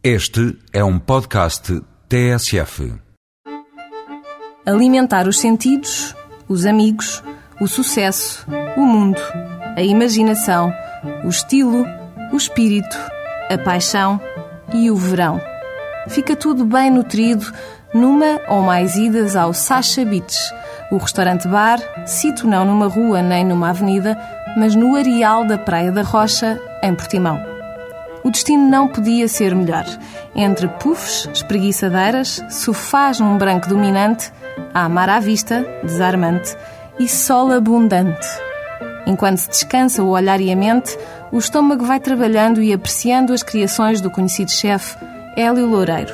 Este é um podcast TSF. Alimentar os sentidos, os amigos, o sucesso, o mundo, a imaginação, o estilo, o espírito, a paixão e o verão. Fica tudo bem nutrido numa ou mais idas ao Sasha Beach, o restaurante-bar, sito não numa rua nem numa avenida, mas no areal da Praia da Rocha, em Portimão. O destino não podia ser melhor. Entre puffs, espreguiçadeiras, sofás num branco dominante, há mar à vista, desarmante, e sol abundante. Enquanto se descansa o olhar e a mente, o estômago vai trabalhando e apreciando as criações do conhecido chefe Hélio Loureiro.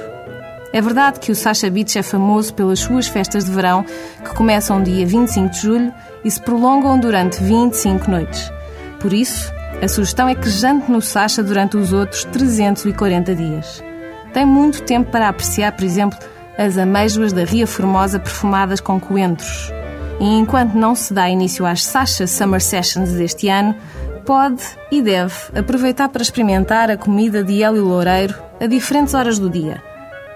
É verdade que o Sacha Beach é famoso pelas suas festas de verão, que começam dia 25 de julho e se prolongam durante 25 noites. Por isso, a sugestão é que jante no Sacha durante os outros 340 dias. Tem muito tempo para apreciar, por exemplo, as amêijoas da Ria Formosa perfumadas com coentros. E enquanto não se dá início às Sacha Summer Sessions deste ano, pode e deve aproveitar para experimentar a comida de Hélio Loureiro a diferentes horas do dia.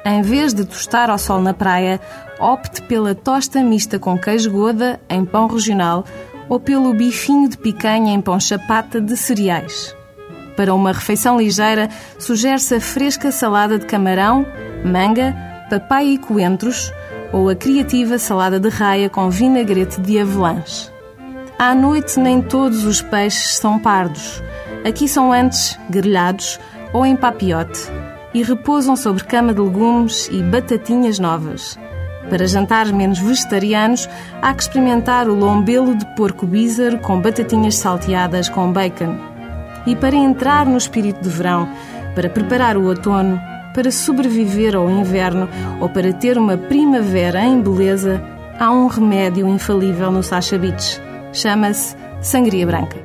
Em vez de tostar ao sol na praia, opte pela tosta mista com queijo goda em pão regional ou pelo bifinho de picanha em pão chapata de cereais. Para uma refeição ligeira, sugere-se a fresca salada de camarão, manga, papai e coentros ou a criativa salada de raia com vinagrete de avelãs. À noite, nem todos os peixes são pardos. Aqui são antes grelhados ou em papiote e repousam sobre cama de legumes e batatinhas novas. Para jantares menos vegetarianos, há que experimentar o lombelo de porco bízaro com batatinhas salteadas com bacon. E para entrar no espírito de verão, para preparar o outono, para sobreviver ao inverno ou para ter uma primavera em beleza, há um remédio infalível no Sacha Beach. Chama-se sangria branca.